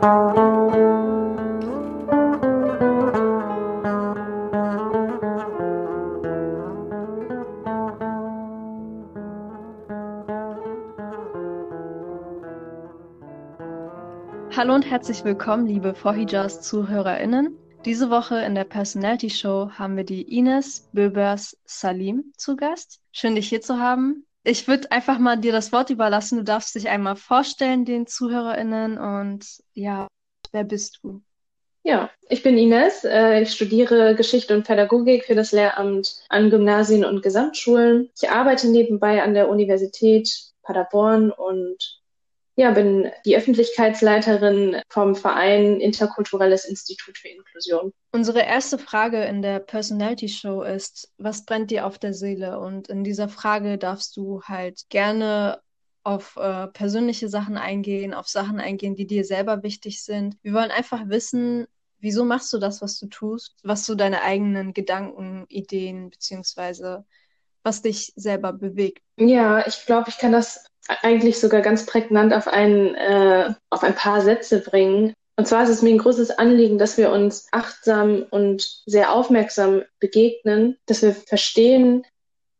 Hallo und herzlich willkommen, liebe Vorhijas ZuhörerInnen. Diese Woche in der Personality Show haben wir die Ines Böbers Salim zu Gast. Schön, dich hier zu haben. Ich würde einfach mal dir das Wort überlassen. Du darfst dich einmal vorstellen, den ZuhörerInnen. Und ja, wer bist du? Ja, ich bin Ines. Äh, ich studiere Geschichte und Pädagogik für das Lehramt an Gymnasien und Gesamtschulen. Ich arbeite nebenbei an der Universität Paderborn und ja, bin die Öffentlichkeitsleiterin vom Verein Interkulturelles Institut für Inklusion. Unsere erste Frage in der Personality Show ist, was brennt dir auf der Seele? Und in dieser Frage darfst du halt gerne auf äh, persönliche Sachen eingehen, auf Sachen eingehen, die dir selber wichtig sind. Wir wollen einfach wissen, wieso machst du das, was du tust, was so deine eigenen Gedanken, Ideen beziehungsweise was dich selber bewegt. Ja, ich glaube, ich kann das eigentlich sogar ganz prägnant auf ein, äh, auf ein paar Sätze bringen. Und zwar ist es mir ein großes Anliegen, dass wir uns achtsam und sehr aufmerksam begegnen, dass wir verstehen,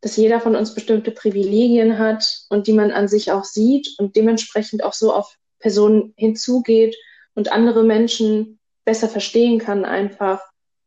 dass jeder von uns bestimmte Privilegien hat und die man an sich auch sieht und dementsprechend auch so auf Personen hinzugeht und andere Menschen besser verstehen kann, einfach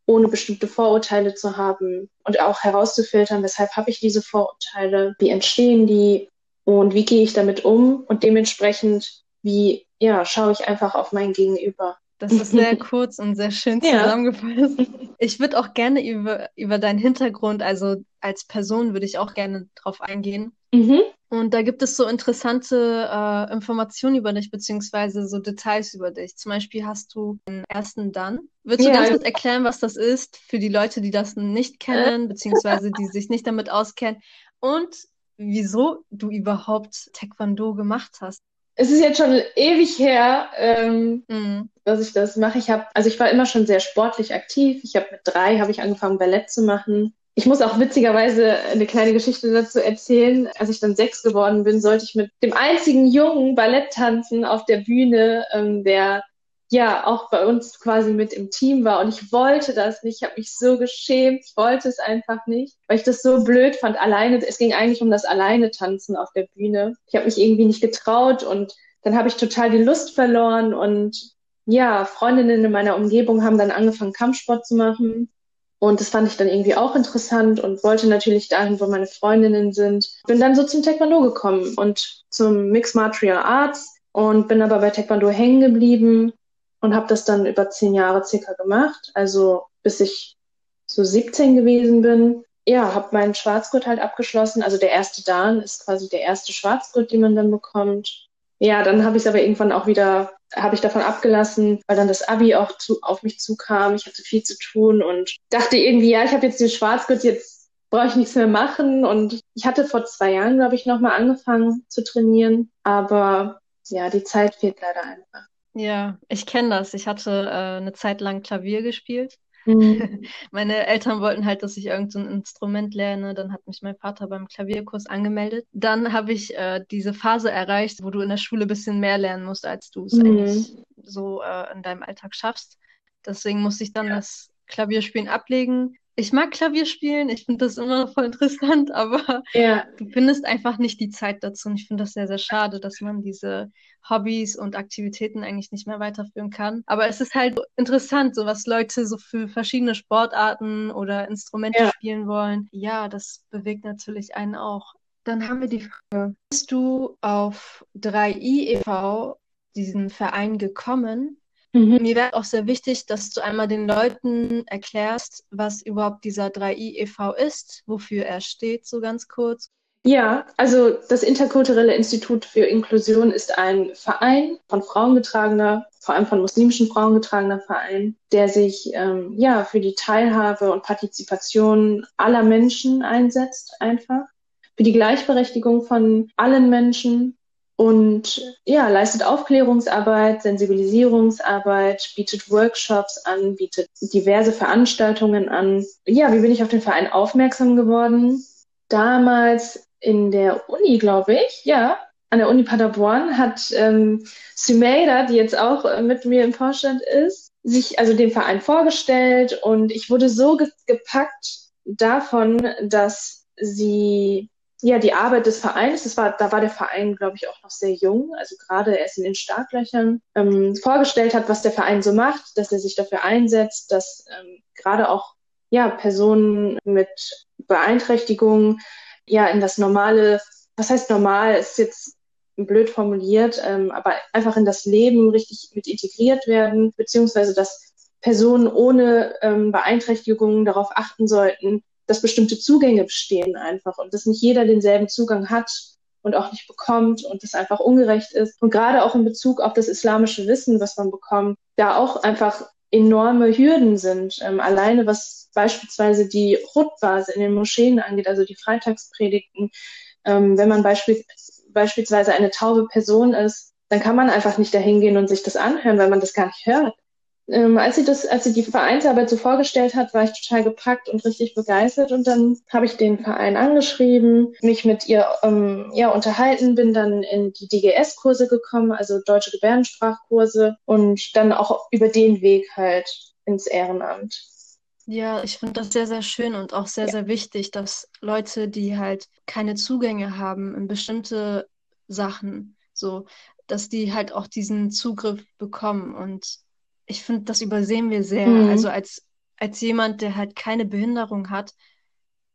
ohne bestimmte Vorurteile zu haben und auch herauszufiltern, weshalb habe ich diese Vorurteile, wie entstehen die und wie gehe ich damit um und dementsprechend, wie ja, schaue ich einfach auf mein Gegenüber. Das ist sehr kurz und sehr schön zusammengefasst. Ja. Ich würde auch gerne über, über deinen Hintergrund, also als Person würde ich auch gerne drauf eingehen. Mhm. Und da gibt es so interessante äh, Informationen über dich, beziehungsweise so Details über dich. Zum Beispiel hast du einen ersten Dan. Würdest ja. du ganz kurz erklären, was das ist für die Leute, die das nicht kennen, beziehungsweise die sich nicht damit auskennen? Und wieso du überhaupt Taekwondo gemacht hast. Es ist jetzt schon ewig her, ähm, mhm. dass ich das mache. Ich habe, also ich war immer schon sehr sportlich aktiv. Ich habe mit drei habe ich angefangen Ballett zu machen. Ich muss auch witzigerweise eine kleine Geschichte dazu erzählen. Als ich dann sechs geworden bin, sollte ich mit dem einzigen Jungen Ballett tanzen auf der Bühne, ähm, der ja auch bei uns quasi mit im Team war. Und ich wollte das nicht. Ich habe mich so geschämt. Ich wollte es einfach nicht, weil ich das so blöd fand. Alleine, es ging eigentlich um das Alleine tanzen auf der Bühne. Ich habe mich irgendwie nicht getraut und dann habe ich total die Lust verloren und ja, Freundinnen in meiner Umgebung haben dann angefangen, Kampfsport zu machen. Und das fand ich dann irgendwie auch interessant und wollte natürlich dahin, wo meine Freundinnen sind. Bin dann so zum Taekwondo gekommen und zum Mixed Martial Arts und bin aber bei Taekwondo hängen geblieben und habe das dann über zehn Jahre circa gemacht, also bis ich so 17 gewesen bin. Ja, habe meinen Schwarzgurt halt abgeschlossen. Also der erste Dan ist quasi der erste Schwarzgurt, den man dann bekommt. Ja, dann habe ich es aber irgendwann auch wieder, habe ich davon abgelassen, weil dann das Abi auch zu, auf mich zukam. Ich hatte viel zu tun und dachte irgendwie, ja, ich habe jetzt den Schwarzgurt, jetzt brauche ich nichts mehr machen. Und ich hatte vor zwei Jahren, glaube ich, nochmal angefangen zu trainieren. Aber ja, die Zeit fehlt leider einfach. Ja, ich kenne das. Ich hatte äh, eine Zeit lang Klavier gespielt. Mhm. Meine Eltern wollten halt, dass ich irgendein so Instrument lerne. Dann hat mich mein Vater beim Klavierkurs angemeldet. Dann habe ich äh, diese Phase erreicht, wo du in der Schule ein bisschen mehr lernen musst, als du es mhm. eigentlich so äh, in deinem Alltag schaffst. Deswegen musste ich dann ja. das Klavierspielen ablegen ich mag Klavier spielen, ich finde das immer voll interessant, aber ja. du findest einfach nicht die Zeit dazu. Und ich finde das sehr, sehr schade, dass man diese Hobbys und Aktivitäten eigentlich nicht mehr weiterführen kann. Aber es ist halt interessant, so was Leute so für verschiedene Sportarten oder Instrumente ja. spielen wollen. Ja, das bewegt natürlich einen auch. Dann haben wir die Frage, bist du auf 3i e.V., diesen Verein gekommen? Mhm. Mir wäre auch sehr wichtig, dass du einmal den Leuten erklärst, was überhaupt dieser 3i e.V. ist, wofür er steht, so ganz kurz. Ja, also das Interkulturelle Institut für Inklusion ist ein Verein von Frauen getragener, vor allem von muslimischen Frauen getragener Verein, der sich ähm, ja für die Teilhabe und Partizipation aller Menschen einsetzt, einfach für die Gleichberechtigung von allen Menschen und ja, leistet Aufklärungsarbeit, Sensibilisierungsarbeit, bietet Workshops an, bietet diverse Veranstaltungen an. Ja, wie bin ich auf den Verein aufmerksam geworden? Damals in der Uni, glaube ich, ja, an der Uni Paderborn hat ähm, Sumeida, die jetzt auch äh, mit mir im Vorstand ist, sich also den Verein vorgestellt und ich wurde so ge gepackt davon, dass sie ja die Arbeit des Vereins, das war, da war der Verein, glaube ich, auch noch sehr jung, also gerade erst in den Startlöchern, ähm, vorgestellt hat, was der Verein so macht, dass er sich dafür einsetzt, dass ähm, gerade auch ja Personen mit Beeinträchtigungen ja in das normale, was heißt normal, ist jetzt blöd formuliert, ähm, aber einfach in das Leben richtig mit integriert werden, beziehungsweise dass Personen ohne ähm, Beeinträchtigungen darauf achten sollten, dass bestimmte Zugänge bestehen einfach und dass nicht jeder denselben Zugang hat und auch nicht bekommt und das einfach ungerecht ist. Und gerade auch in Bezug auf das islamische Wissen, was man bekommt, da auch einfach enorme Hürden sind. Ähm, alleine was beispielsweise die Rutbas in den Moscheen angeht, also die Freitagspredigten, ähm, wenn man beispiel beispielsweise eine taube Person ist, dann kann man einfach nicht dahin gehen und sich das anhören, weil man das gar nicht hört. Ähm, als sie das, als sie die Vereinsarbeit so vorgestellt hat, war ich total gepackt und richtig begeistert. Und dann habe ich den Verein angeschrieben, mich mit ihr ähm, ja unterhalten, bin dann in die DGS-Kurse gekommen, also deutsche Gebärdensprachkurse und dann auch über den Weg halt ins Ehrenamt. Ja, ich finde das sehr, sehr schön und auch sehr, ja. sehr wichtig, dass Leute, die halt keine Zugänge haben in bestimmte Sachen, so, dass die halt auch diesen Zugriff bekommen. Und ich finde, das übersehen wir sehr. Mhm. Also als, als jemand, der halt keine Behinderung hat,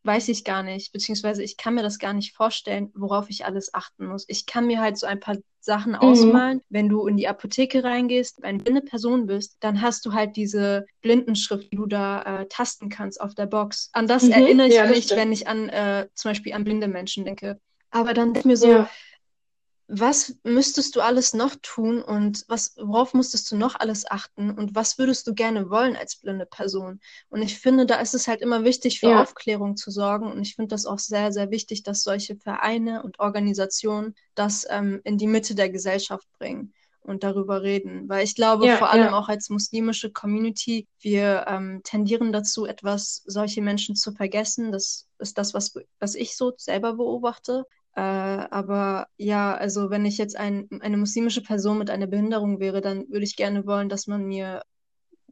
weiß ich gar nicht, beziehungsweise ich kann mir das gar nicht vorstellen, worauf ich alles achten muss. Ich kann mir halt so ein paar Sachen mhm. ausmalen. Wenn du in die Apotheke reingehst, eine blinde Person bist, dann hast du halt diese Blindenschrift, die du da äh, tasten kannst auf der Box. An das mhm. erinnere ich ja, mich, wenn ich an äh, zum Beispiel an blinde Menschen denke. Aber dann denke ich mir so, ja was müsstest du alles noch tun und was, worauf musstest du noch alles achten und was würdest du gerne wollen als blinde Person? Und ich finde, da ist es halt immer wichtig, für ja. Aufklärung zu sorgen. Und ich finde das auch sehr, sehr wichtig, dass solche Vereine und Organisationen das ähm, in die Mitte der Gesellschaft bringen und darüber reden. Weil ich glaube, ja, vor allem ja. auch als muslimische Community, wir ähm, tendieren dazu, etwas solche Menschen zu vergessen. Das ist das, was, was ich so selber beobachte. Äh, aber ja, also wenn ich jetzt ein, eine muslimische Person mit einer Behinderung wäre, dann würde ich gerne wollen, dass man mir,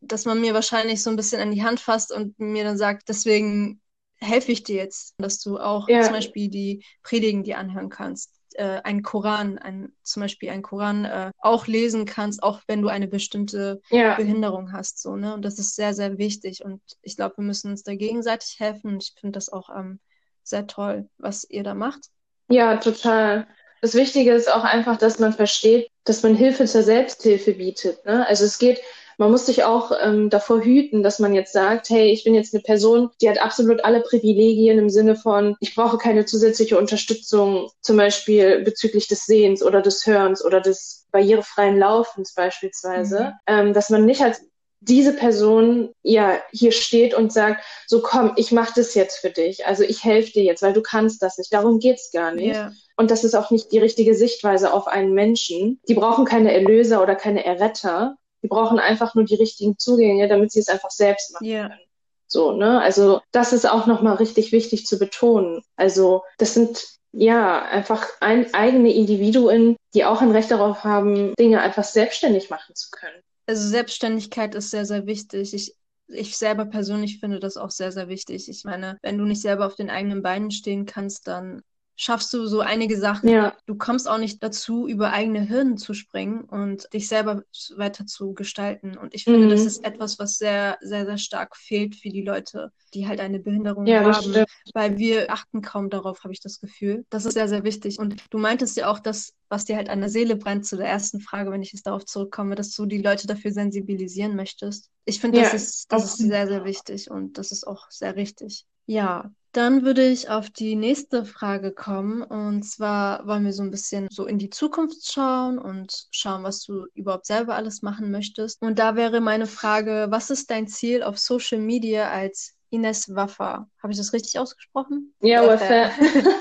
dass man mir wahrscheinlich so ein bisschen an die Hand fasst und mir dann sagt, deswegen helfe ich dir jetzt, dass du auch ja. zum Beispiel die Predigen dir anhören kannst, äh, einen Koran, ein, zum Beispiel einen Koran äh, auch lesen kannst, auch wenn du eine bestimmte ja. Behinderung hast. So, ne? Und das ist sehr, sehr wichtig. Und ich glaube, wir müssen uns da gegenseitig helfen. Und ich finde das auch ähm, sehr toll, was ihr da macht. Ja, total. Das Wichtige ist auch einfach, dass man versteht, dass man Hilfe zur Selbsthilfe bietet. Ne? Also es geht, man muss sich auch ähm, davor hüten, dass man jetzt sagt, hey, ich bin jetzt eine Person, die hat absolut alle Privilegien im Sinne von, ich brauche keine zusätzliche Unterstützung, zum Beispiel bezüglich des Sehens oder des Hörens oder des barrierefreien Laufens beispielsweise, mhm. ähm, dass man nicht als diese Person ja hier steht und sagt, so komm, ich mache das jetzt für dich. Also ich helfe dir jetzt, weil du kannst das nicht. Darum geht's gar nicht. Yeah. Und das ist auch nicht die richtige Sichtweise auf einen Menschen. Die brauchen keine Erlöser oder keine Erretter. Die brauchen einfach nur die richtigen Zugänge, damit sie es einfach selbst machen yeah. können. So, ne? Also das ist auch nochmal richtig wichtig zu betonen. Also das sind ja einfach ein, eigene Individuen, die auch ein Recht darauf haben, Dinge einfach selbstständig machen zu können. Also Selbstständigkeit ist sehr, sehr wichtig. Ich, ich selber persönlich finde das auch sehr, sehr wichtig. Ich meine, wenn du nicht selber auf den eigenen Beinen stehen kannst, dann schaffst du so einige Sachen. Ja. Du kommst auch nicht dazu, über eigene Hürden zu springen und dich selber weiter zu gestalten. Und ich finde, mhm. das ist etwas, was sehr, sehr, sehr stark fehlt für die Leute, die halt eine Behinderung ja, haben. Weil wir achten kaum darauf, habe ich das Gefühl. Das ist sehr, sehr wichtig. Und du meintest ja auch, dass, was dir halt an der Seele brennt, zu der ersten Frage, wenn ich jetzt darauf zurückkomme, dass du die Leute dafür sensibilisieren möchtest. Ich finde, ja, das, ist, das ist sehr, sehr wichtig und das ist auch sehr richtig. Ja, dann würde ich auf die nächste Frage kommen. Und zwar wollen wir so ein bisschen so in die Zukunft schauen und schauen, was du überhaupt selber alles machen möchtest. Und da wäre meine Frage, was ist dein Ziel auf Social Media als Ines Waffa? Habe ich das richtig ausgesprochen? Ja, Waffa.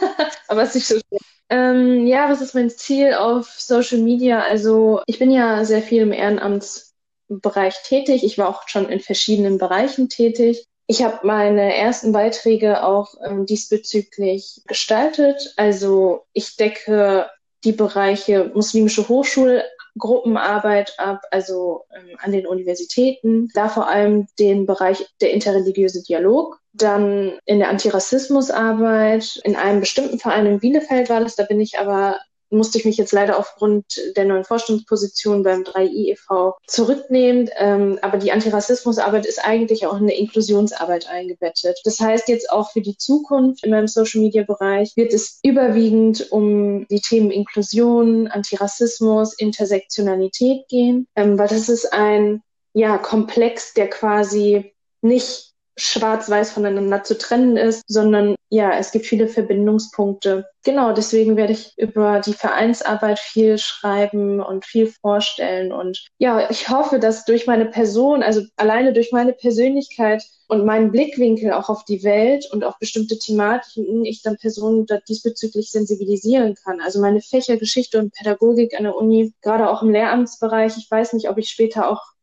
Aber es ist nicht so schön. Ähm, ja, was ist mein Ziel auf Social Media? Also ich bin ja sehr viel im Ehrenamtsbereich tätig. Ich war auch schon in verschiedenen Bereichen tätig. Ich habe meine ersten Beiträge auch ähm, diesbezüglich gestaltet. Also ich decke die Bereiche muslimische Hochschulgruppenarbeit ab, also ähm, an den Universitäten. Da vor allem den Bereich der interreligiöse Dialog. Dann in der Antirassismusarbeit in einem bestimmten Verein in Bielefeld war das. Da bin ich aber musste ich mich jetzt leider aufgrund der neuen Vorstandsposition beim 3i e.V. zurücknehmen. Ähm, aber die Antirassismusarbeit ist eigentlich auch in eine Inklusionsarbeit eingebettet. Das heißt jetzt auch für die Zukunft in meinem Social-Media-Bereich wird es überwiegend um die Themen Inklusion, Antirassismus, Intersektionalität gehen, ähm, weil das ist ein ja, Komplex, der quasi nicht schwarz-weiß voneinander zu trennen ist, sondern ja, es gibt viele Verbindungspunkte. Genau, deswegen werde ich über die Vereinsarbeit viel schreiben und viel vorstellen. Und ja, ich hoffe, dass durch meine Person, also alleine durch meine Persönlichkeit und meinen Blickwinkel auch auf die Welt und auf bestimmte Thematiken, ich dann Personen diesbezüglich sensibilisieren kann. Also meine Fächer Geschichte und Pädagogik an der Uni, gerade auch im Lehramtsbereich. Ich weiß nicht, ob ich später auch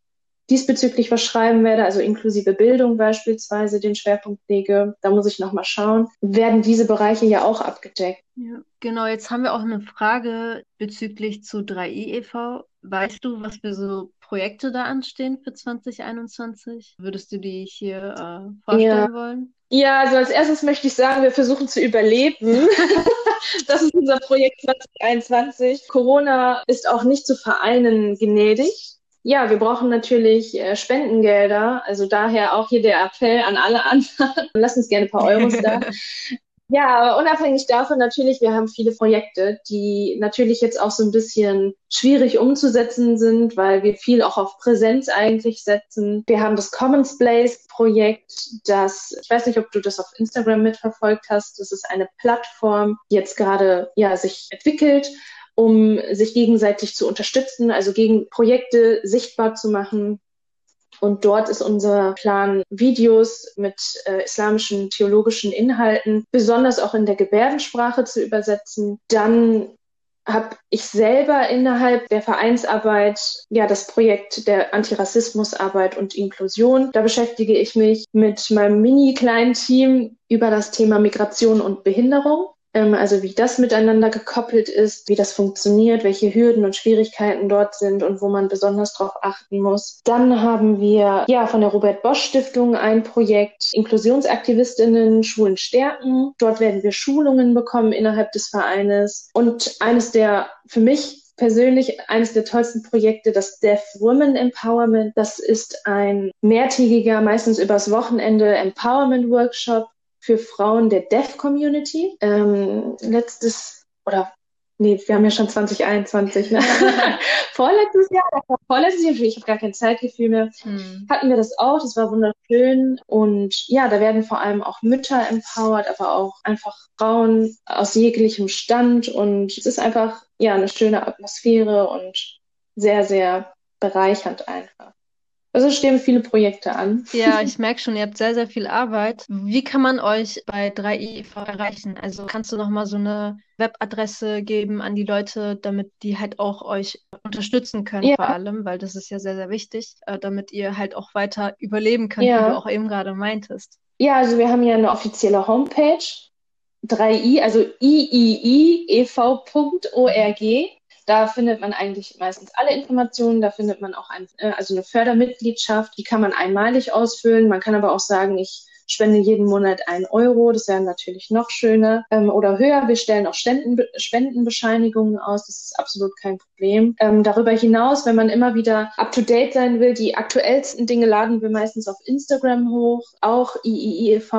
diesbezüglich was schreiben werde, also inklusive Bildung beispielsweise den Schwerpunkt lege, da muss ich nochmal schauen, werden diese Bereiche ja auch abgedeckt. Ja, genau, jetzt haben wir auch eine Frage bezüglich zu 3i e.V. Weißt du, was für so Projekte da anstehen für 2021? Würdest du die hier äh, vorstellen ja. wollen? Ja, also als erstes möchte ich sagen, wir versuchen zu überleben. das ist unser Projekt 2021. Corona ist auch nicht zu vereinen gnädig. Ja, wir brauchen natürlich äh, Spendengelder. Also daher auch hier der Appell an alle anderen. Lasst uns gerne ein paar Euros da. Ja, aber unabhängig davon natürlich, wir haben viele Projekte, die natürlich jetzt auch so ein bisschen schwierig umzusetzen sind, weil wir viel auch auf Präsenz eigentlich setzen. Wir haben das Commons Blaze Projekt, das, ich weiß nicht, ob du das auf Instagram mitverfolgt hast, das ist eine Plattform, die jetzt gerade, ja, sich entwickelt um sich gegenseitig zu unterstützen, also gegen Projekte sichtbar zu machen. Und dort ist unser Plan, Videos mit äh, islamischen theologischen Inhalten, besonders auch in der Gebärdensprache zu übersetzen. Dann habe ich selber innerhalb der Vereinsarbeit ja das Projekt der Antirassismusarbeit und Inklusion. Da beschäftige ich mich mit meinem mini kleinen Team über das Thema Migration und Behinderung. Ähm, also wie das miteinander gekoppelt ist, wie das funktioniert, welche Hürden und Schwierigkeiten dort sind und wo man besonders darauf achten muss. Dann haben wir ja von der Robert Bosch Stiftung ein Projekt Inklusionsaktivistinnen Schulen stärken. Dort werden wir Schulungen bekommen innerhalb des Vereines und eines der für mich persönlich eines der tollsten Projekte, das Deaf Women Empowerment. Das ist ein mehrtägiger, meistens übers Wochenende Empowerment Workshop, für Frauen der Deaf Community. Ähm, letztes, oder nee, wir haben ja schon 2021, ne? vorletztes Jahr, vorletztes Jahr, ich habe gar kein Zeitgefühl mehr, hm. hatten wir das auch, das war wunderschön und ja, da werden vor allem auch Mütter empowered, aber auch einfach Frauen aus jeglichem Stand und es ist einfach, ja, eine schöne Atmosphäre und sehr, sehr bereichernd einfach. Also stehen viele Projekte an. Ja, ich merke schon, ihr habt sehr, sehr viel Arbeit. Wie kann man euch bei 3i erreichen? Also kannst du noch mal so eine Webadresse geben an die Leute, damit die halt auch euch unterstützen können, ja. vor allem, weil das ist ja sehr, sehr wichtig, äh, damit ihr halt auch weiter überleben könnt, ja. wie du auch eben gerade meintest. Ja, also wir haben ja eine offizielle Homepage, 3i, also iiiev.org. Da findet man eigentlich meistens alle Informationen. Da findet man auch ein, äh, also eine Fördermitgliedschaft. Die kann man einmalig ausfüllen. Man kann aber auch sagen, ich spende jeden Monat ein Euro. Das wäre natürlich noch schöner ähm, oder höher. Wir stellen auch Ständen, Spendenbescheinigungen aus. Das ist absolut kein Problem. Ähm, darüber hinaus, wenn man immer wieder up to date sein will, die aktuellsten Dinge laden wir meistens auf Instagram hoch, auch IIIEV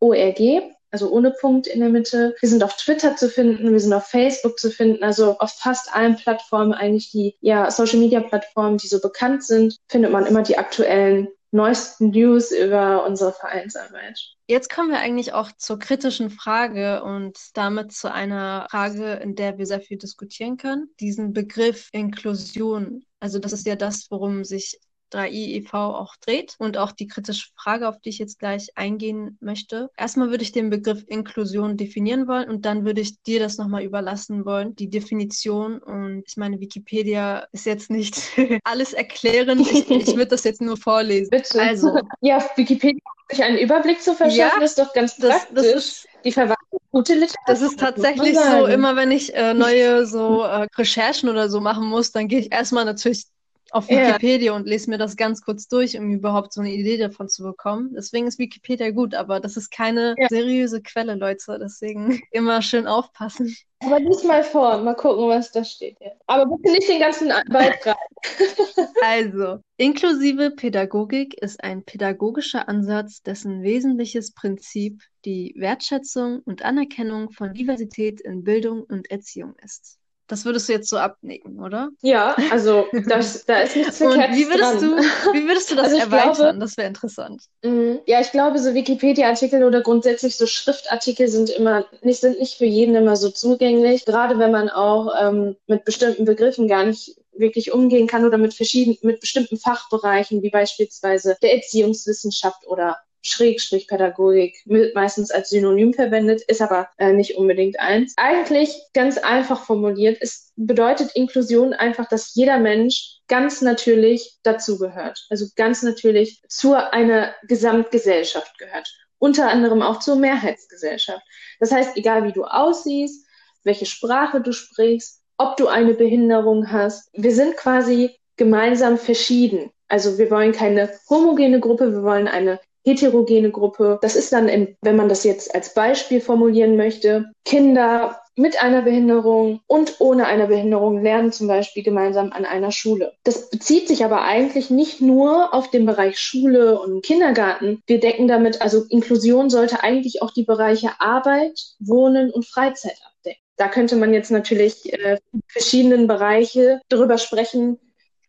ORG also ohne Punkt in der Mitte. Wir sind auf Twitter zu finden, wir sind auf Facebook zu finden, also auf fast allen Plattformen, eigentlich die ja, Social Media Plattformen, die so bekannt sind, findet man immer die aktuellen neuesten News über unsere Vereinsarbeit. Jetzt kommen wir eigentlich auch zur kritischen Frage und damit zu einer Frage, in der wir sehr viel diskutieren können. Diesen Begriff Inklusion. Also das ist ja das, worum sich 3i e.V. auch dreht und auch die kritische Frage, auf die ich jetzt gleich eingehen möchte. Erstmal würde ich den Begriff Inklusion definieren wollen und dann würde ich dir das nochmal überlassen wollen, die Definition. Und ich meine, Wikipedia ist jetzt nicht alles erklären. Ich, ich würde das jetzt nur vorlesen. Bitte. Also. Ja, Wikipedia sich einen Überblick zu verschaffen, ja, ist doch ganz praktisch. Das, das ist, die verweisen gute Literatur. Das ist tatsächlich so, immer wenn ich äh, neue so äh, Recherchen oder so machen muss, dann gehe ich erstmal natürlich auf Wikipedia ja. und lese mir das ganz kurz durch, um überhaupt so eine Idee davon zu bekommen. Deswegen ist Wikipedia gut, aber das ist keine ja. seriöse Quelle, Leute. Deswegen immer schön aufpassen. Aber lies mal vor, mal gucken, was da steht. Jetzt. Aber bitte nicht den ganzen Beitrag. also, inklusive Pädagogik ist ein pädagogischer Ansatz, dessen wesentliches Prinzip die Wertschätzung und Anerkennung von Diversität in Bildung und Erziehung ist. Das würdest du jetzt so abnicken, oder? Ja, also das, da ist nichts verkehrt Und wie würdest dran. du, wie würdest du das also erweitern? Glaube, das wäre interessant. Mh, ja, ich glaube, so Wikipedia-Artikel oder grundsätzlich so Schriftartikel sind immer nicht, sind nicht für jeden immer so zugänglich. Gerade wenn man auch ähm, mit bestimmten Begriffen gar nicht wirklich umgehen kann oder mit verschiedenen, mit bestimmten Fachbereichen, wie beispielsweise der Erziehungswissenschaft oder Schrägstrich Pädagogik meistens als Synonym verwendet, ist aber äh, nicht unbedingt eins. Eigentlich ganz einfach formuliert, es bedeutet Inklusion einfach, dass jeder Mensch ganz natürlich dazugehört. Also ganz natürlich zu einer Gesamtgesellschaft gehört. Unter anderem auch zur Mehrheitsgesellschaft. Das heißt, egal wie du aussiehst, welche Sprache du sprichst, ob du eine Behinderung hast, wir sind quasi gemeinsam verschieden. Also wir wollen keine homogene Gruppe, wir wollen eine heterogene Gruppe. Das ist dann, in, wenn man das jetzt als Beispiel formulieren möchte, Kinder mit einer Behinderung und ohne eine Behinderung lernen zum Beispiel gemeinsam an einer Schule. Das bezieht sich aber eigentlich nicht nur auf den Bereich Schule und Kindergarten. Wir decken damit, also Inklusion sollte eigentlich auch die Bereiche Arbeit, Wohnen und Freizeit abdecken. Da könnte man jetzt natürlich äh, verschiedenen Bereiche darüber sprechen,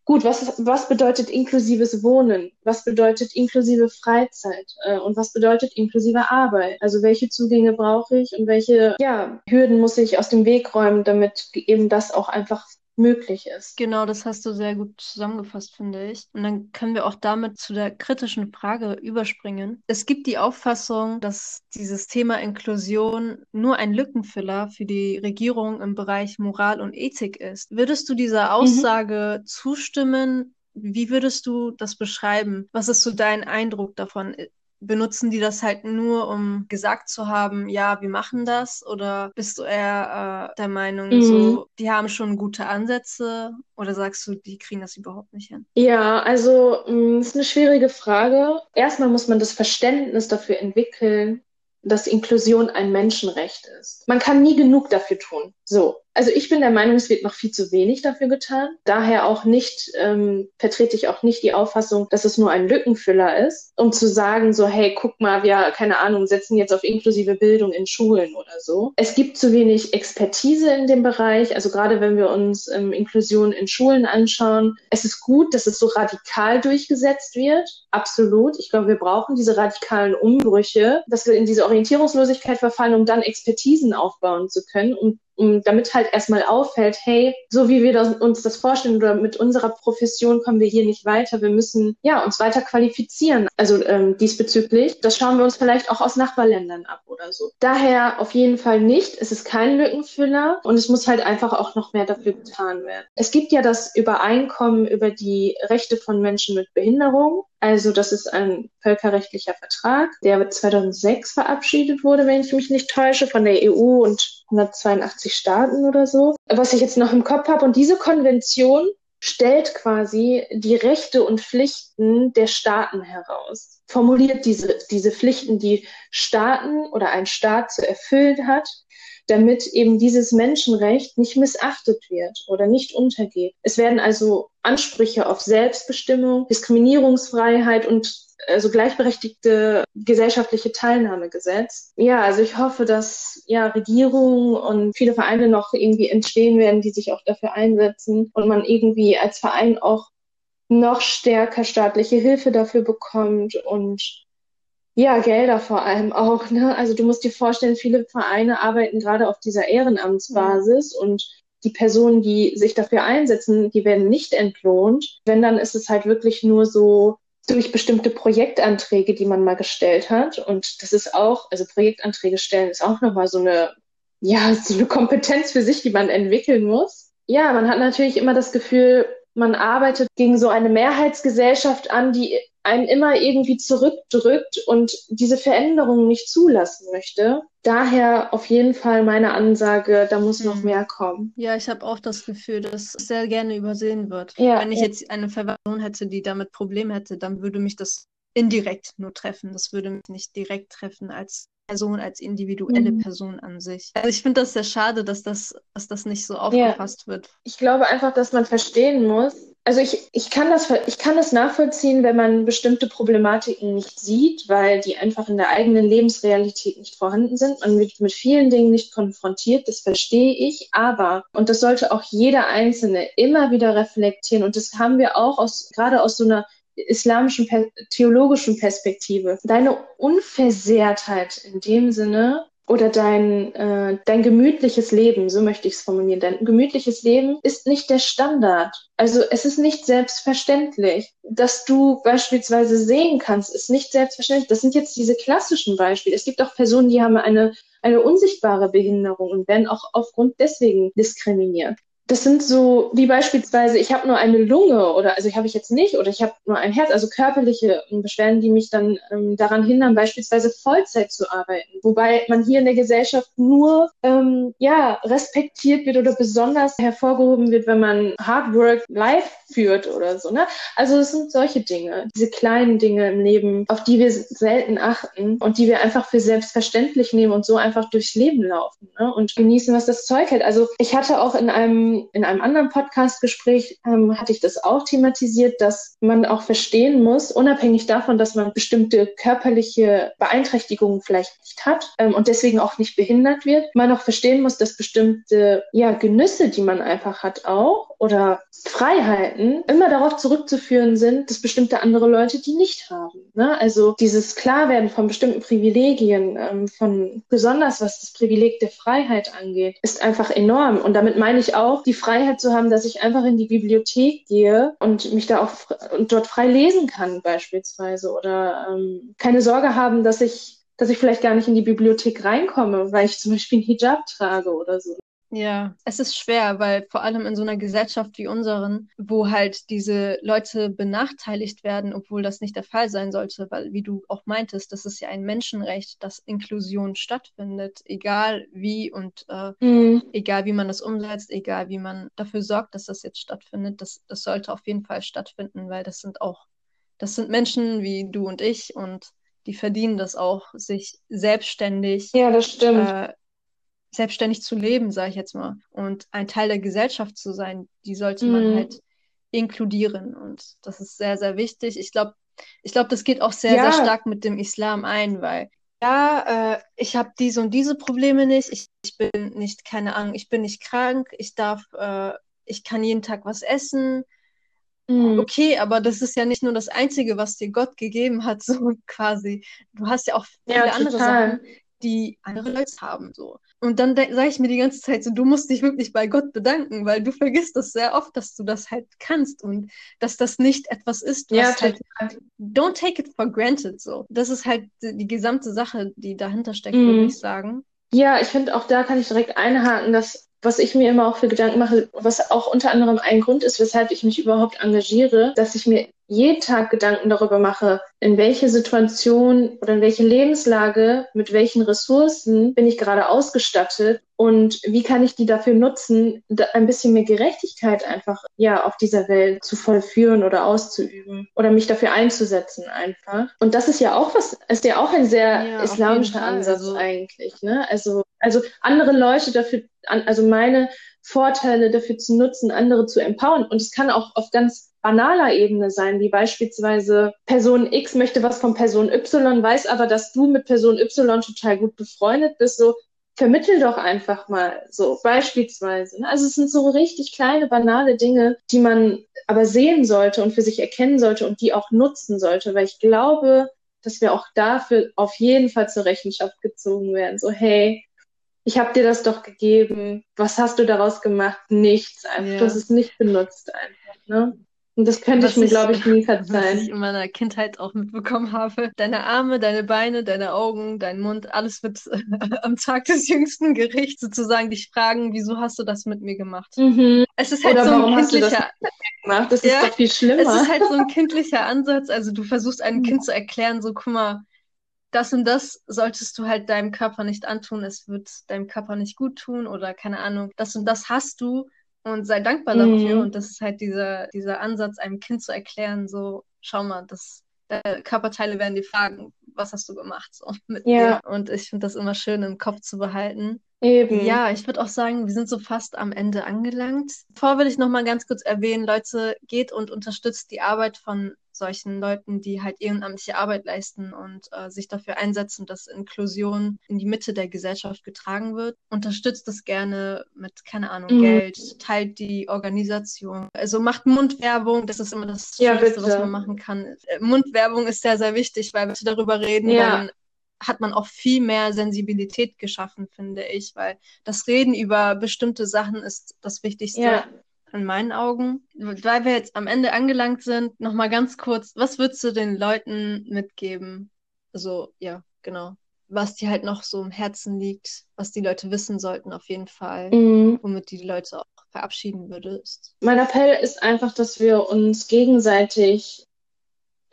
gut, was, was bedeutet inklusives Wohnen? Was bedeutet inklusive Freizeit? Äh, und was bedeutet inklusive Arbeit? Also welche Zugänge brauche ich und welche ja, Hürden muss ich aus dem Weg räumen, damit eben das auch einfach möglich ist. Genau, das hast du sehr gut zusammengefasst, finde ich. Und dann können wir auch damit zu der kritischen Frage überspringen. Es gibt die Auffassung, dass dieses Thema Inklusion nur ein Lückenfüller für die Regierung im Bereich Moral und Ethik ist. Würdest du dieser mhm. Aussage mhm. zustimmen? Wie würdest du das beschreiben? Was ist so dein Eindruck davon? Benutzen die das halt nur, um gesagt zu haben, ja, wir machen das? Oder bist du eher äh, der Meinung, mhm. so, die haben schon gute Ansätze? Oder sagst du, die kriegen das überhaupt nicht hin? Ja, also das mm, ist eine schwierige Frage. Erstmal muss man das Verständnis dafür entwickeln, dass Inklusion ein Menschenrecht ist. Man kann nie genug dafür tun. So. Also ich bin der Meinung, es wird noch viel zu wenig dafür getan. Daher auch nicht, ähm, vertrete ich auch nicht die Auffassung, dass es nur ein Lückenfüller ist, um zu sagen, so, hey, guck mal, wir, keine Ahnung, setzen jetzt auf inklusive Bildung in Schulen oder so. Es gibt zu wenig Expertise in dem Bereich. Also gerade wenn wir uns ähm, Inklusion in Schulen anschauen, es ist gut, dass es so radikal durchgesetzt wird. Absolut. Ich glaube, wir brauchen diese radikalen Umbrüche, dass wir in diese Orientierungslosigkeit verfallen, um dann Expertisen aufbauen zu können, um um, damit halt erstmal auffällt, hey, so wie wir das, uns das vorstellen oder mit unserer Profession kommen wir hier nicht weiter, wir müssen ja uns weiter qualifizieren. Also ähm, diesbezüglich, das schauen wir uns vielleicht auch aus Nachbarländern ab oder so. Daher auf jeden Fall nicht. Es ist kein Lückenfüller und es muss halt einfach auch noch mehr dafür getan werden. Es gibt ja das Übereinkommen über die Rechte von Menschen mit Behinderung. Also das ist ein völkerrechtlicher Vertrag, der 2006 verabschiedet wurde, wenn ich mich nicht täusche, von der EU und 182 Staaten oder so. Was ich jetzt noch im Kopf habe. Und diese Konvention stellt quasi die Rechte und Pflichten der Staaten heraus, formuliert diese, diese Pflichten, die Staaten oder ein Staat zu erfüllen hat, damit eben dieses Menschenrecht nicht missachtet wird oder nicht untergeht. Es werden also Ansprüche auf Selbstbestimmung, Diskriminierungsfreiheit und also gleichberechtigte gesellschaftliche Teilnahme gesetzt. Ja, also ich hoffe, dass ja Regierungen und viele Vereine noch irgendwie entstehen werden, die sich auch dafür einsetzen und man irgendwie als Verein auch noch stärker staatliche Hilfe dafür bekommt und ja, Gelder vor allem auch. Ne? Also du musst dir vorstellen, viele Vereine arbeiten gerade auf dieser Ehrenamtsbasis mhm. und die Personen, die sich dafür einsetzen, die werden nicht entlohnt. Wenn, dann ist es halt wirklich nur so durch bestimmte Projektanträge, die man mal gestellt hat. Und das ist auch, also Projektanträge stellen ist auch nochmal so eine, ja, so eine Kompetenz für sich, die man entwickeln muss. Ja, man hat natürlich immer das Gefühl, man arbeitet gegen so eine Mehrheitsgesellschaft an, die einen immer irgendwie zurückdrückt und diese Veränderungen nicht zulassen möchte. Daher auf jeden Fall meine Ansage, da muss noch mhm. mehr kommen. Ja, ich habe auch das Gefühl, dass es sehr gerne übersehen wird. Ja, Wenn ich ja. jetzt eine Verwandlung hätte, die damit Probleme hätte, dann würde mich das indirekt nur treffen. Das würde mich nicht direkt treffen als Person, als individuelle mhm. Person an sich. Also ich finde das sehr schade, dass das, dass das nicht so aufgefasst ja. wird. Ich glaube einfach, dass man verstehen muss, also ich, ich, kann das, ich kann das nachvollziehen, wenn man bestimmte Problematiken nicht sieht, weil die einfach in der eigenen Lebensrealität nicht vorhanden sind. Man wird mit vielen Dingen nicht konfrontiert, das verstehe ich, aber, und das sollte auch jeder Einzelne immer wieder reflektieren, und das haben wir auch aus, gerade aus so einer islamischen, theologischen Perspektive. Deine Unversehrtheit in dem Sinne oder dein, äh, dein gemütliches Leben, so möchte ich es formulieren, dein gemütliches Leben ist nicht der Standard. Also es ist nicht selbstverständlich, dass du beispielsweise sehen kannst, ist nicht selbstverständlich. Das sind jetzt diese klassischen Beispiele. Es gibt auch Personen, die haben eine, eine unsichtbare Behinderung und werden auch aufgrund deswegen diskriminiert das sind so wie beispielsweise, ich habe nur eine Lunge oder also habe ich jetzt nicht oder ich habe nur ein Herz, also körperliche Beschwerden, die mich dann ähm, daran hindern, beispielsweise Vollzeit zu arbeiten. Wobei man hier in der Gesellschaft nur ähm, ja respektiert wird oder besonders hervorgehoben wird, wenn man Hard Work live führt oder so. Ne? Also es sind solche Dinge, diese kleinen Dinge im Leben, auf die wir selten achten und die wir einfach für selbstverständlich nehmen und so einfach durchs Leben laufen ne? und genießen, was das Zeug hält. Also ich hatte auch in einem in einem anderen Podcast-Gespräch ähm, hatte ich das auch thematisiert, dass man auch verstehen muss, unabhängig davon, dass man bestimmte körperliche Beeinträchtigungen vielleicht nicht hat ähm, und deswegen auch nicht behindert wird, man auch verstehen muss, dass bestimmte ja, Genüsse, die man einfach hat auch oder Freiheiten immer darauf zurückzuführen sind, dass bestimmte andere Leute die nicht haben. Ne? Also dieses Klarwerden von bestimmten Privilegien, ähm, von besonders was das Privileg der Freiheit angeht, ist einfach enorm. Und damit meine ich auch, die Freiheit zu haben, dass ich einfach in die Bibliothek gehe und mich da auch und dort frei lesen kann beispielsweise oder ähm, keine Sorge haben, dass ich dass ich vielleicht gar nicht in die Bibliothek reinkomme, weil ich zum Beispiel einen Hijab trage oder so. Ja, es ist schwer, weil vor allem in so einer Gesellschaft wie unseren, wo halt diese Leute benachteiligt werden, obwohl das nicht der Fall sein sollte, weil, wie du auch meintest, das ist ja ein Menschenrecht, dass Inklusion stattfindet, egal wie und äh, mhm. egal wie man das umsetzt, egal wie man dafür sorgt, dass das jetzt stattfindet, das, das sollte auf jeden Fall stattfinden, weil das sind auch, das sind Menschen wie du und ich und die verdienen das auch, sich selbstständig ja, das stimmt. Äh, selbstständig zu leben, sage ich jetzt mal. Und ein Teil der Gesellschaft zu sein, die sollte mhm. man halt inkludieren. Und das ist sehr, sehr wichtig. Ich glaube, ich glaube, das geht auch sehr, ja. sehr stark mit dem Islam ein, weil ja, äh, ich habe diese und diese Probleme nicht. Ich, ich, bin nicht, keine Ahnung, ich bin nicht krank. Ich darf, äh, ich kann jeden Tag was essen. Mhm. Okay, aber das ist ja nicht nur das Einzige, was dir Gott gegeben hat, so quasi. Du hast ja auch viele ja, andere Sachen, die andere Leute haben. So. Und dann sage ich mir die ganze Zeit so, du musst dich wirklich bei Gott bedanken, weil du vergisst das sehr oft, dass du das halt kannst und dass das nicht etwas ist, was ja, halt, don't take it for granted, so. Das ist halt die, gesamte Sache, die dahinter steckt, mhm. würde ich sagen. Ja, ich finde auch da kann ich direkt einhaken, dass was ich mir immer auch für Gedanken mache, was auch unter anderem ein Grund ist, weshalb ich mich überhaupt engagiere, dass ich mir jeden Tag Gedanken darüber mache, in welche Situation oder in welche Lebenslage, mit welchen Ressourcen bin ich gerade ausgestattet und wie kann ich die dafür nutzen, ein bisschen mehr Gerechtigkeit einfach ja auf dieser Welt zu vollführen oder auszuüben oder mich dafür einzusetzen einfach. Und das ist ja auch was, ist ja auch ein sehr ja, islamischer Ansatz also, eigentlich, ne? Also also andere Leute dafür, also meine Vorteile dafür zu nutzen, andere zu empowern. Und es kann auch auf ganz banaler Ebene sein, wie beispielsweise Person X möchte was von Person Y, weiß aber, dass du mit Person Y total gut befreundet bist, so vermittel doch einfach mal so beispielsweise. Ne? Also es sind so richtig kleine, banale Dinge, die man aber sehen sollte und für sich erkennen sollte und die auch nutzen sollte, weil ich glaube, dass wir auch dafür auf jeden Fall zur Rechenschaft gezogen werden. So, hey, ich habe dir das doch gegeben. Was hast du daraus gemacht? Nichts. Einfach. Ja. Du hast es nicht benutzt einfach. Ne? Und das könnte ich mir, glaube ich, nie verzeihen. Was ich in meiner Kindheit auch mitbekommen habe. Deine Arme, deine Beine, deine Augen, dein Mund, alles wird am Tag des jüngsten Gerichts sozusagen dich fragen, wieso hast du das mit mir gemacht? Mhm. Es ist halt Oder so ein kindlicher. Das, das ist doch viel schlimmer. Es ist halt so ein kindlicher Ansatz. Also du versuchst einem Kind zu erklären, so guck mal, das und das solltest du halt deinem Körper nicht antun, es wird deinem Körper nicht gut tun oder keine Ahnung, das und das hast du und sei dankbar mhm. dafür. Und das ist halt dieser, dieser Ansatz, einem Kind zu erklären, so, schau mal, das, Körperteile werden dir fragen, was hast du gemacht so mit ja. dir. Und ich finde das immer schön im Kopf zu behalten. Eben. Ja, ich würde auch sagen, wir sind so fast am Ende angelangt. Vor will ich noch mal ganz kurz erwähnen, Leute, geht und unterstützt die Arbeit von solchen Leuten, die halt ehrenamtliche Arbeit leisten und äh, sich dafür einsetzen, dass Inklusion in die Mitte der Gesellschaft getragen wird. Unterstützt das gerne mit, keine Ahnung, mhm. Geld, teilt die Organisation. Also macht Mundwerbung, das ist immer das ja, Schönste, was man machen kann. Äh, Mundwerbung ist sehr, sehr wichtig, weil wir darüber reden, ja. dann hat man auch viel mehr Sensibilität geschaffen, finde ich, weil das Reden über bestimmte Sachen ist das Wichtigste. Ja in meinen Augen. Weil wir jetzt am Ende angelangt sind, nochmal ganz kurz, was würdest du den Leuten mitgeben? Also, ja, genau. Was dir halt noch so im Herzen liegt, was die Leute wissen sollten, auf jeden Fall, mhm. womit die Leute auch verabschieden würdest. Mein Appell ist einfach, dass wir uns gegenseitig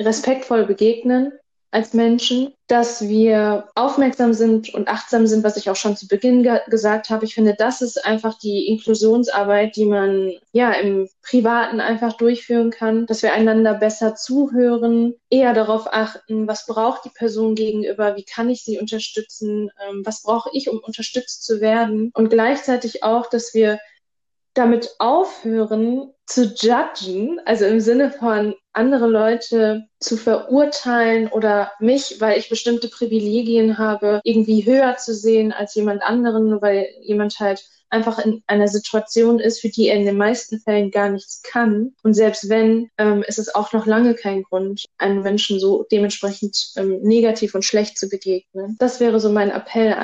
respektvoll begegnen, als Menschen, dass wir aufmerksam sind und achtsam sind, was ich auch schon zu Beginn ge gesagt habe. Ich finde, das ist einfach die Inklusionsarbeit, die man ja im Privaten einfach durchführen kann, dass wir einander besser zuhören, eher darauf achten, was braucht die Person gegenüber, wie kann ich sie unterstützen, ähm, was brauche ich, um unterstützt zu werden und gleichzeitig auch, dass wir damit aufhören zu judgen, also im Sinne von andere Leute zu verurteilen oder mich, weil ich bestimmte Privilegien habe, irgendwie höher zu sehen als jemand anderen, weil jemand halt einfach in einer Situation ist, für die er in den meisten Fällen gar nichts kann. Und selbst wenn, ähm, ist es auch noch lange kein Grund, einem Menschen so dementsprechend ähm, negativ und schlecht zu begegnen. Das wäre so mein Appell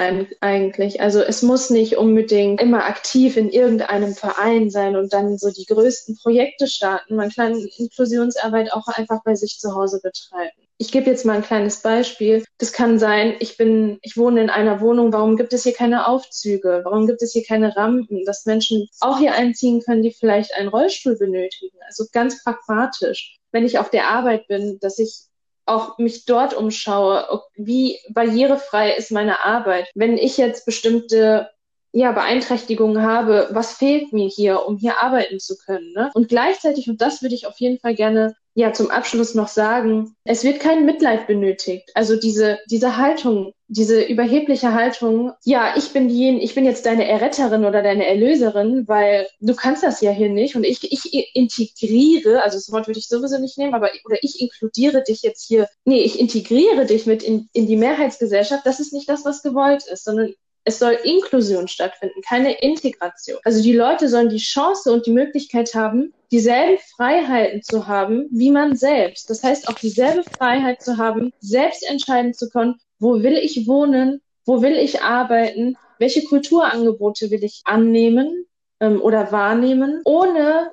eigentlich. Also es muss nicht unbedingt immer aktiv in irgendeinem Verein sein und dann so die größten Projekte starten. Man kann Inklusionsarbeit auch einfach bei sich zu Hause betreiben ich gebe jetzt mal ein kleines Beispiel. Das kann sein, ich bin, ich wohne in einer Wohnung, warum gibt es hier keine Aufzüge? Warum gibt es hier keine Rampen, dass Menschen auch hier einziehen können, die vielleicht einen Rollstuhl benötigen? Also ganz pragmatisch. Wenn ich auf der Arbeit bin, dass ich auch mich dort umschaue, wie barrierefrei ist meine Arbeit. Wenn ich jetzt bestimmte ja, Beeinträchtigungen habe, was fehlt mir hier, um hier arbeiten zu können. Ne? Und gleichzeitig, und das würde ich auf jeden Fall gerne ja zum Abschluss noch sagen, es wird kein Mitleid benötigt. Also diese, diese Haltung, diese überhebliche Haltung, ja, ich bin diejenige, ich bin jetzt deine Erretterin oder deine Erlöserin, weil du kannst das ja hier nicht. Und ich, ich integriere, also das Wort würde ich sowieso nicht nehmen, aber oder ich inkludiere dich jetzt hier, nee, ich integriere dich mit in, in die Mehrheitsgesellschaft, das ist nicht das, was gewollt ist, sondern es soll Inklusion stattfinden, keine Integration. Also die Leute sollen die Chance und die Möglichkeit haben, dieselben Freiheiten zu haben wie man selbst. Das heißt auch dieselbe Freiheit zu haben, selbst entscheiden zu können, wo will ich wohnen, wo will ich arbeiten, welche Kulturangebote will ich annehmen ähm, oder wahrnehmen, ohne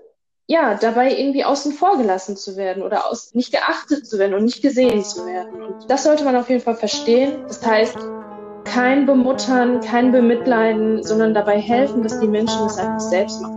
ja, dabei irgendwie außen vor gelassen zu werden oder aus, nicht geachtet zu werden und nicht gesehen zu werden. Und das sollte man auf jeden Fall verstehen. Das heißt, kein Bemuttern, kein Bemitleiden, sondern dabei helfen, dass die Menschen es einfach selbst machen.